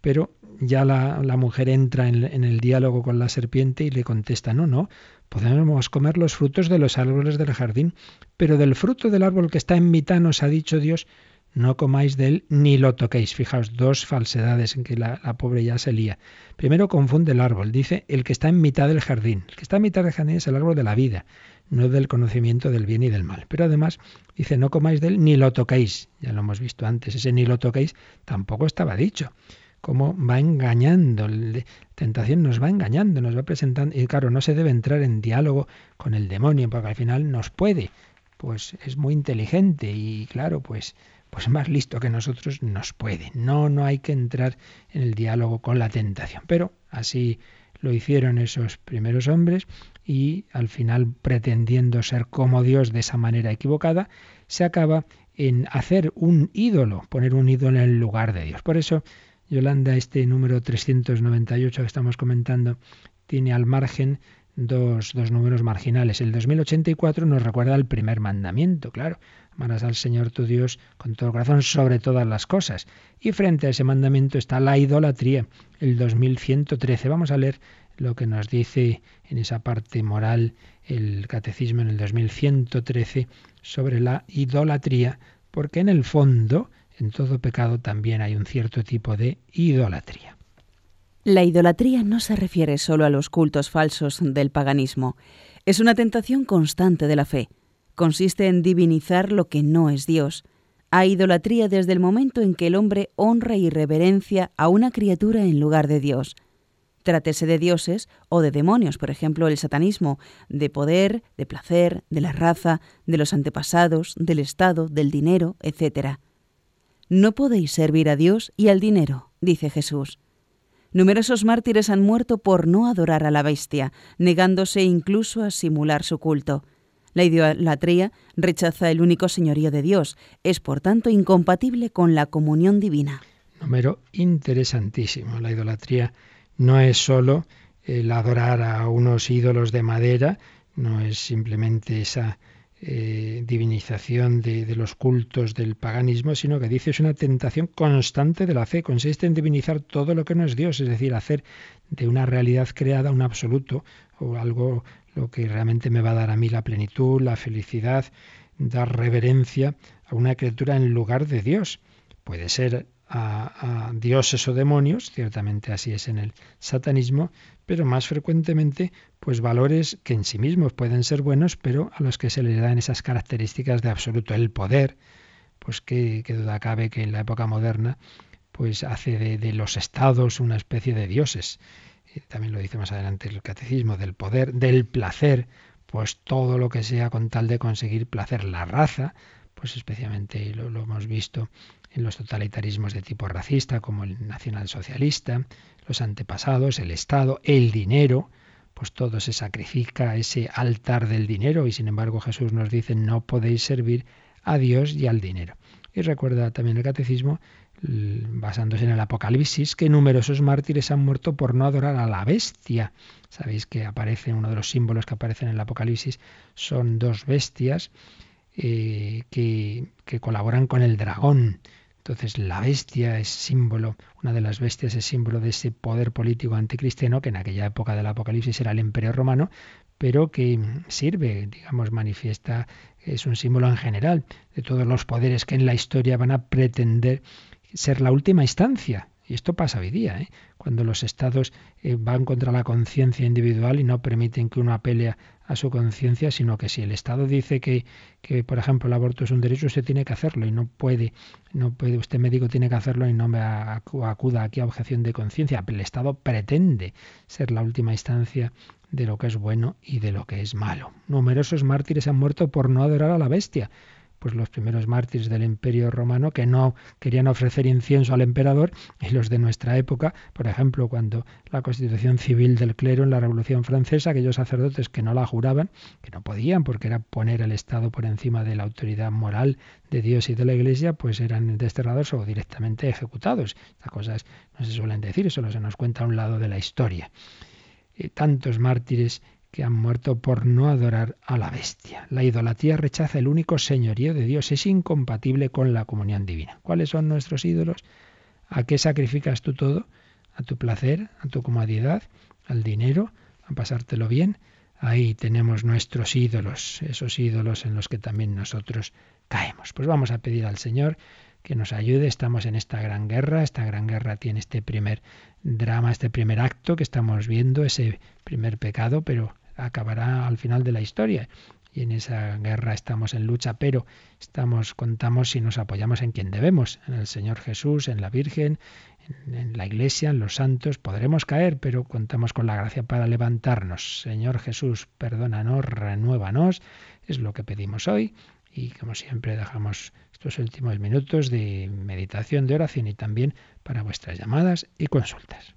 Pero ya la, mujer entra en, en, el diálogo con la serpiente y le contesta, no, no, podemos comer los frutos de los árboles del jardín, pero del fruto del árbol que está en mitad nos ha dicho Dios, no comáis de él ni lo toquéis. Fijaos, dos falsedades en que la, pobre ya se lía. Primero confunde el árbol, dice el que está en mitad del jardín. El que está en mitad del jardín es el árbol de la vida no del conocimiento del bien y del mal. Pero además dice, no comáis de él ni lo toquéis. Ya lo hemos visto antes, ese ni lo toquéis tampoco estaba dicho. Cómo va engañando, la tentación nos va engañando, nos va presentando. Y claro, no se debe entrar en diálogo con el demonio, porque al final nos puede. Pues es muy inteligente y claro, pues pues más listo que nosotros nos puede. No, no hay que entrar en el diálogo con la tentación. Pero así lo hicieron esos primeros hombres y al final pretendiendo ser como Dios de esa manera equivocada, se acaba en hacer un ídolo, poner un ídolo en el lugar de Dios. Por eso, Yolanda, este número 398 que estamos comentando, tiene al margen dos, dos números marginales. El 2084 nos recuerda el primer mandamiento, claro. Amarás al Señor tu Dios con todo corazón sobre todas las cosas. Y frente a ese mandamiento está la idolatría, el 2113. Vamos a leer lo que nos dice en esa parte moral el catecismo en el 2113 sobre la idolatría, porque en el fondo, en todo pecado también hay un cierto tipo de idolatría. La idolatría no se refiere solo a los cultos falsos del paganismo, es una tentación constante de la fe. Consiste en divinizar lo que no es Dios. Hay idolatría desde el momento en que el hombre honra y reverencia a una criatura en lugar de Dios trátese de dioses o de demonios, por ejemplo, el satanismo, de poder, de placer, de la raza, de los antepasados, del Estado, del dinero, etc. No podéis servir a Dios y al dinero, dice Jesús. Numerosos mártires han muerto por no adorar a la bestia, negándose incluso a simular su culto. La idolatría rechaza el único señorío de Dios, es por tanto incompatible con la comunión divina. Número interesantísimo. La idolatría no es sólo el adorar a unos ídolos de madera, no es simplemente esa eh, divinización de, de, los cultos del paganismo, sino que dice es una tentación constante de la fe, consiste en divinizar todo lo que no es Dios, es decir, hacer de una realidad creada un absoluto o algo lo que realmente me va a dar a mí la plenitud, la felicidad, dar reverencia a una criatura en lugar de Dios. Puede ser a, dioses o demonios, ciertamente así es en el satanismo, pero más frecuentemente pues valores que en sí mismos pueden ser buenos, pero a los que se les dan esas características de absoluto el poder, pues que, duda cabe que en la época moderna pues hace de los estados una especie de dioses. También lo dice más adelante el catecismo del poder, del placer, pues todo lo que sea con tal de conseguir placer, la raza, pues especialmente lo hemos visto en los totalitarismos de tipo racista, como el nacionalsocialista, los antepasados, el Estado, el dinero, pues todo se sacrifica a ese altar del dinero y sin embargo Jesús nos dice no podéis servir a Dios y al dinero. Y recuerda también el catecismo, basándose en el Apocalipsis, que numerosos mártires han muerto por no adorar a la bestia. Sabéis que aparece, uno de los símbolos que aparecen en el Apocalipsis son dos bestias eh, que, que colaboran con el dragón. Entonces la bestia es símbolo, una de las bestias es símbolo de ese poder político anticristiano que en aquella época del Apocalipsis era el imperio romano, pero que sirve, digamos, manifiesta, es un símbolo en general de todos los poderes que en la historia van a pretender ser la última instancia. Y esto pasa hoy día, ¿eh? cuando los estados eh, van contra la conciencia individual y no permiten que uno apele a, su conciencia, sino que si el Estado dice que, que, por ejemplo, el aborto es un derecho, usted tiene que hacerlo y no puede, no puede, usted médico tiene que hacerlo y no me acuda aquí a objeción de conciencia. El Estado pretende ser la última instancia de lo que es bueno y de lo que es malo. Numerosos mártires han muerto por no adorar a la bestia. Pues los primeros mártires del Imperio Romano que no querían ofrecer incienso al emperador y los de nuestra época, por ejemplo, cuando la constitución civil del clero en la Revolución Francesa, aquellos sacerdotes que no la juraban, que no podían porque era poner el Estado por encima de la autoridad moral de Dios y de la Iglesia, pues eran desterrados o directamente ejecutados. Estas cosas no se suelen decir, solo se nos cuenta a un lado de la historia tantos mártires que han muerto por no adorar a la bestia. La idolatría rechaza el único señorío de Dios, es incompatible con la comunión divina. ¿Cuáles son nuestros ídolos? ¿A qué sacrificas tú todo? ¿A tu placer? ¿A tu comodidad? ¿Al dinero? ¿A pasártelo bien? Ahí tenemos nuestros ídolos, esos ídolos en los que también nosotros caemos. Pues vamos a pedir al Señor que nos ayude. Estamos en esta gran guerra. Esta gran guerra tiene este primer drama, este primer acto que estamos viendo, ese primer pecado, pero acabará al final de la historia. Y en esa guerra estamos en lucha, pero estamos, contamos si nos apoyamos en quien debemos, en el Señor Jesús, en la Virgen, en, en la Iglesia, en los santos. Podremos caer, pero contamos con la gracia para levantarnos. Señor Jesús, perdónanos, renuévanos. Es lo que pedimos hoy. Y como siempre dejamos estos últimos minutos de meditación, de oración y también para vuestras llamadas y consultas.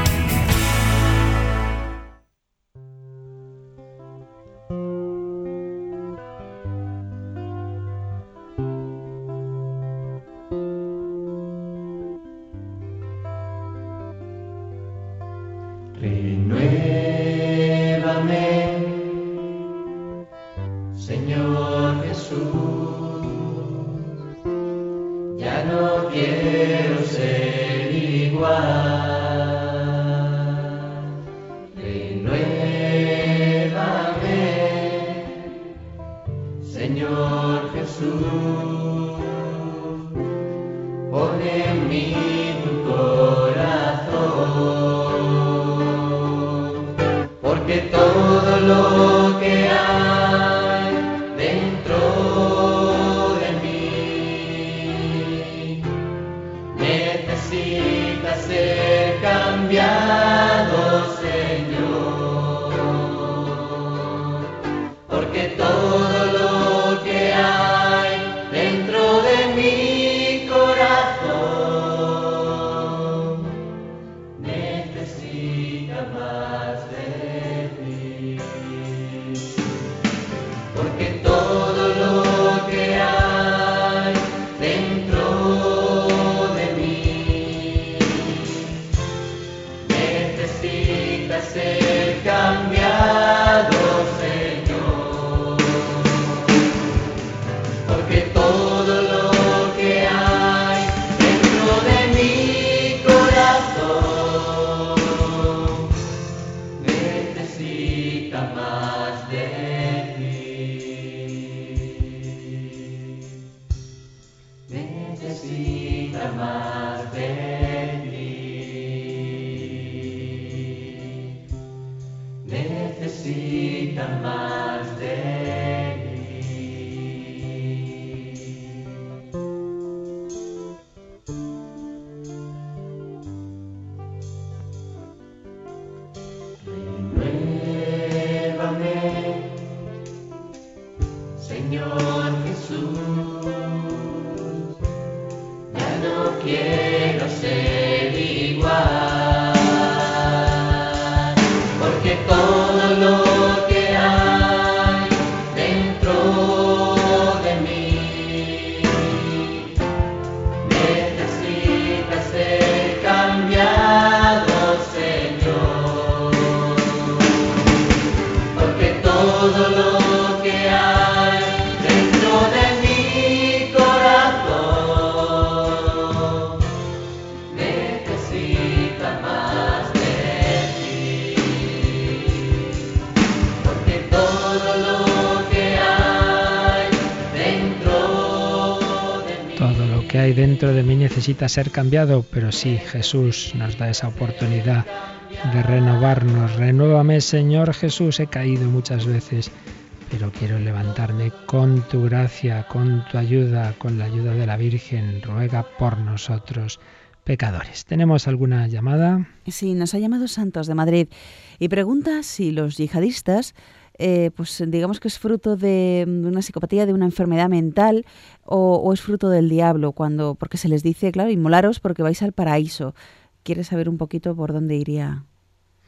necesita ser cambiado, pero sí, Jesús nos da esa oportunidad de renovarnos. Renuévame, Señor Jesús, he caído muchas veces, pero quiero levantarme con tu gracia, con tu ayuda, con la ayuda de la Virgen. Ruega por nosotros pecadores. ¿Tenemos alguna llamada? Sí, nos ha llamado Santos de Madrid y pregunta si los yihadistas eh, pues digamos que es fruto de una psicopatía, de una enfermedad mental o, es fruto del diablo, cuando porque se les dice, claro, inmolaros porque vais al paraíso. ¿Quieres saber un poquito por dónde iría?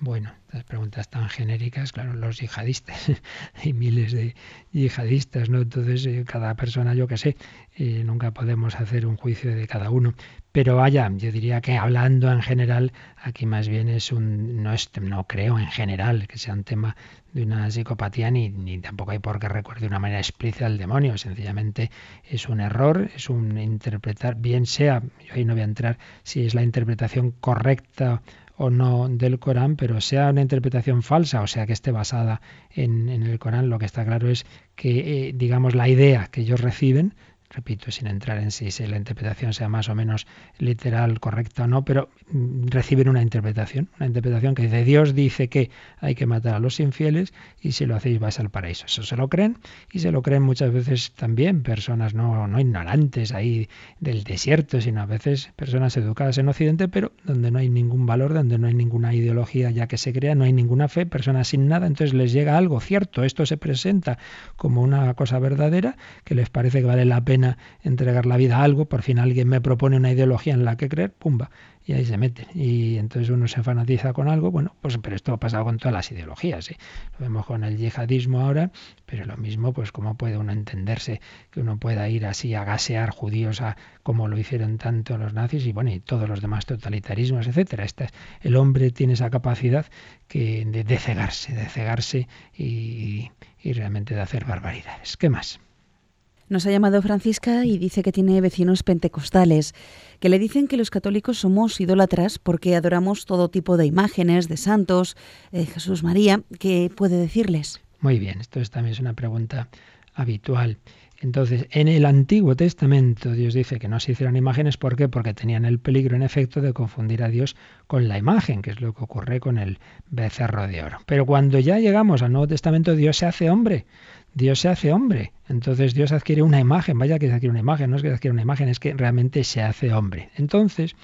Bueno, las preguntas tan genéricas, claro, los yihadistas, hay miles de yihadistas, ¿no? Entonces, eh, cada persona, yo qué sé, eh, nunca podemos hacer un juicio de cada uno. Pero vaya, yo diría que hablando en general, aquí más bien es un, no, es, no creo en general que sea un tema de una psicopatía, ni, ni tampoco hay por qué recuerde de una manera explícita al demonio, sencillamente es un error, es un interpretar, bien sea, yo ahí no voy a entrar si es la interpretación correcta o no del Corán, pero sea una interpretación falsa, o sea que esté basada en, el Corán, lo que está claro es que, eh, digamos, la idea que ellos reciben repito, sin entrar en si, si la interpretación sea más o menos literal, correcta o no, pero mm, reciben una interpretación, una interpretación que dice Dios dice que hay que matar a los infieles y si lo hacéis vais al paraíso. Eso se lo creen y se lo creen muchas veces también personas no, no ignorantes ahí del desierto, sino a veces personas educadas en Occidente, pero donde no hay ningún valor, donde no hay ninguna ideología ya que se crea, no hay ninguna fe, personas sin nada, entonces les llega algo cierto, esto se presenta como una cosa verdadera que les parece que vale la pena entregar la vida a algo, por fin alguien me propone una ideología en la que creer, pumba, y ahí se meten. Y entonces uno se fanatiza con algo, bueno, pues pero esto ha pasado con todas las ideologías, ¿eh? lo vemos con el yihadismo ahora, pero lo mismo, pues cómo puede uno entenderse que uno pueda ir así a gasear judíos a, como lo hicieron tanto los nazis y bueno, y todos los demás totalitarismos, etcétera. Este, el hombre tiene esa capacidad que, de, de cegarse, de cegarse y, y realmente de hacer barbaridades. ¿Qué más? Nos ha llamado Francisca y dice que tiene vecinos pentecostales que le dicen que los católicos somos idólatras porque adoramos todo tipo de imágenes de santos, eh, Jesús María. ¿Qué puede decirles? Muy bien, esto también es una pregunta habitual. Entonces, en el Antiguo Testamento Dios dice que no se hicieron imágenes, ¿por qué? Porque tenían el peligro, en efecto, de confundir a Dios con la imagen, que es lo que ocurre con el becerro de oro. Pero cuando ya llegamos al Nuevo Testamento, Dios se hace hombre. Dios se hace hombre. Entonces Dios adquiere una imagen, vaya que se adquiere una imagen, no es que se adquiere una imagen, es que realmente se hace hombre. Entonces,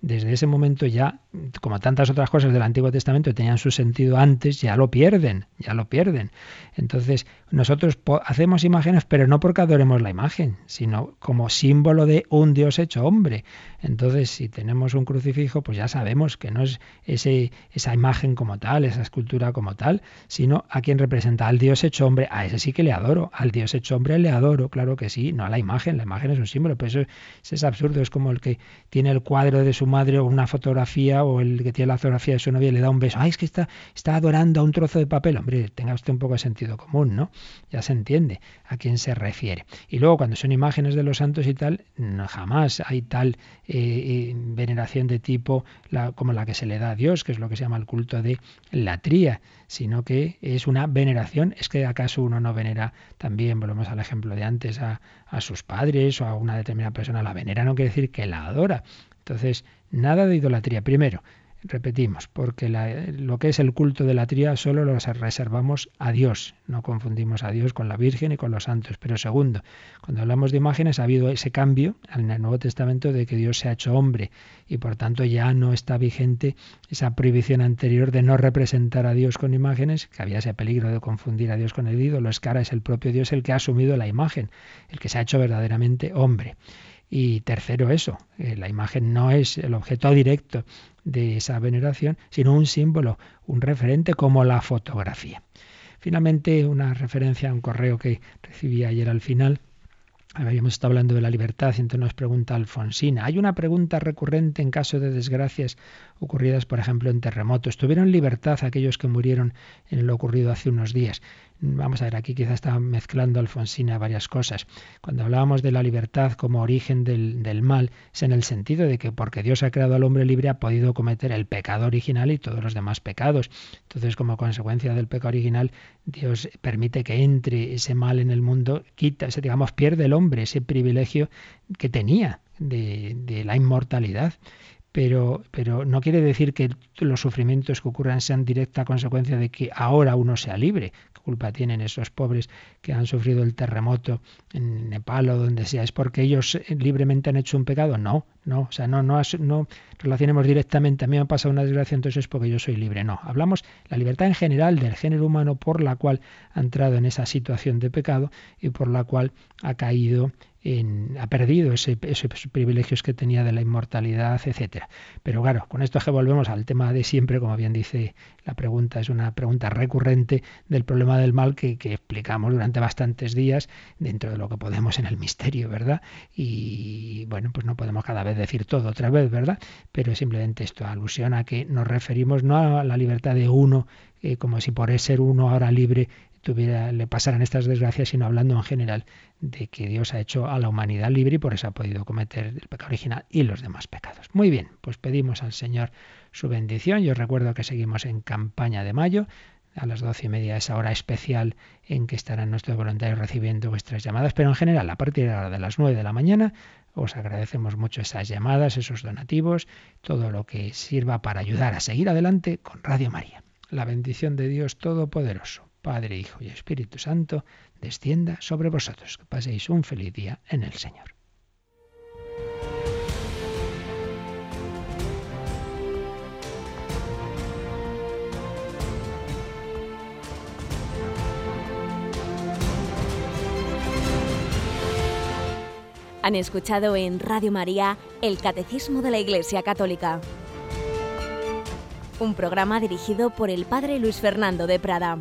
desde ese momento ya, como tantas otras cosas del Antiguo Testamento tenían su sentido antes, ya lo pierden, ya lo pierden. Entonces, nosotros hacemos imágenes, pero no porque adoremos la imagen, sino como símbolo de un Dios hecho hombre. Entonces, si tenemos un crucifijo, pues ya sabemos que no es ese, esa imagen como tal, esa escultura como tal, sino a quien representa al Dios hecho hombre. A ese sí que le adoro, al Dios hecho hombre le adoro, claro que sí, no a la imagen, la imagen es un símbolo, pero eso, es absurdo, es como el que tiene el cuadro de su madre o una fotografía o el que tiene la fotografía de su novia y le da un beso. Ay, es que está, está adorando a un trozo de papel. Hombre, tenga usted un poco de sentido común, ¿no? Ya se entiende a quién se refiere. Y luego cuando son imágenes de los santos y tal, jamás hay tal eh, eh, veneración de tipo la, como la que se le da a Dios, que es lo que se llama el culto de latría, sino que es una veneración. Es que acaso uno no venera también, volvemos al ejemplo de antes, a, a sus padres o a una determinada persona, la venera no quiere decir que la adora. Entonces, Nada de idolatría. Primero, repetimos, porque lo que es el culto de la tría solo lo reservamos a Dios, no confundimos a Dios con la Virgen y con los santos. Pero segundo, cuando hablamos de imágenes ha habido ese cambio en el Nuevo Testamento de que Dios se ha hecho hombre y por tanto ya no está vigente esa prohibición anterior de no representar a Dios con imágenes, que había ese peligro de confundir a Dios con el ídolo, es que ahora es el propio Dios el que ha asumido la imagen, el que se ha hecho verdaderamente hombre. Y tercero, eso, eh, la imagen no es el objeto directo de esa veneración, sino un símbolo, un referente como la fotografía. Finalmente, una referencia a un correo que recibí ayer al final. Habíamos estado hablando de la libertad y entonces nos pregunta Alfonsina. Hay una pregunta recurrente en caso de desgracias ocurridas, por ejemplo, en terremotos. ¿Tuvieron libertad aquellos que murieron en lo ocurrido hace unos días? Vamos a ver, aquí quizás está mezclando Alfonsina varias cosas. Cuando hablábamos de la libertad como origen del, del, mal, es en el sentido de que porque Dios ha creado al hombre libre ha podido cometer el pecado original y todos los demás pecados. Entonces, como consecuencia del pecado original, Dios permite que entre ese mal en el mundo, quita, digamos, pierde el hombre ese privilegio que tenía de, de la inmortalidad pero, pero no quiere decir que los sufrimientos que ocurran sean directa consecuencia de que ahora uno sea libre. ¿Qué culpa tienen esos pobres que han sufrido el terremoto en Nepal o donde sea? ¿Es porque ellos libremente han hecho un pecado? No, no, o sea, no, no, no relacionemos directamente, a mí me ha pasado una desgracia, entonces es porque yo soy libre. No, hablamos la libertad en general del género humano por la cual ha entrado en esa situación de pecado y por la cual ha caído ha perdido ese, esos privilegios que tenía de la inmortalidad, etcétera. Pero claro, con esto que volvemos al tema de siempre, como bien dice la pregunta, es una pregunta recurrente del problema del mal que, que explicamos durante bastantes días dentro de lo que podemos en el misterio, ¿verdad? Y bueno, pues no podemos cada vez decir todo otra vez, ¿verdad? Pero simplemente esto alusión a que nos referimos no a la libertad de uno, eh, como si por ser uno ahora libre le pasaran estas desgracias, sino hablando en general de que Dios ha hecho a la humanidad libre y por eso ha podido cometer el pecado original y los demás pecados. Muy bien, pues pedimos al Señor su bendición. Yo recuerdo que seguimos en campaña de mayo a las doce y media, esa hora especial en que estarán nuestros voluntarios recibiendo vuestras llamadas, pero en general a partir de las nueve de la mañana os agradecemos mucho esas llamadas, esos donativos, todo lo que sirva para ayudar a seguir adelante con Radio María. La bendición de Dios Todopoderoso, Padre, Hijo y Espíritu Santo, descienda sobre vosotros. Que paséis un feliz día en el Señor. Han escuchado en Radio María el Catecismo de la Iglesia Católica, un programa dirigido por el Padre Luis Fernando de Prada.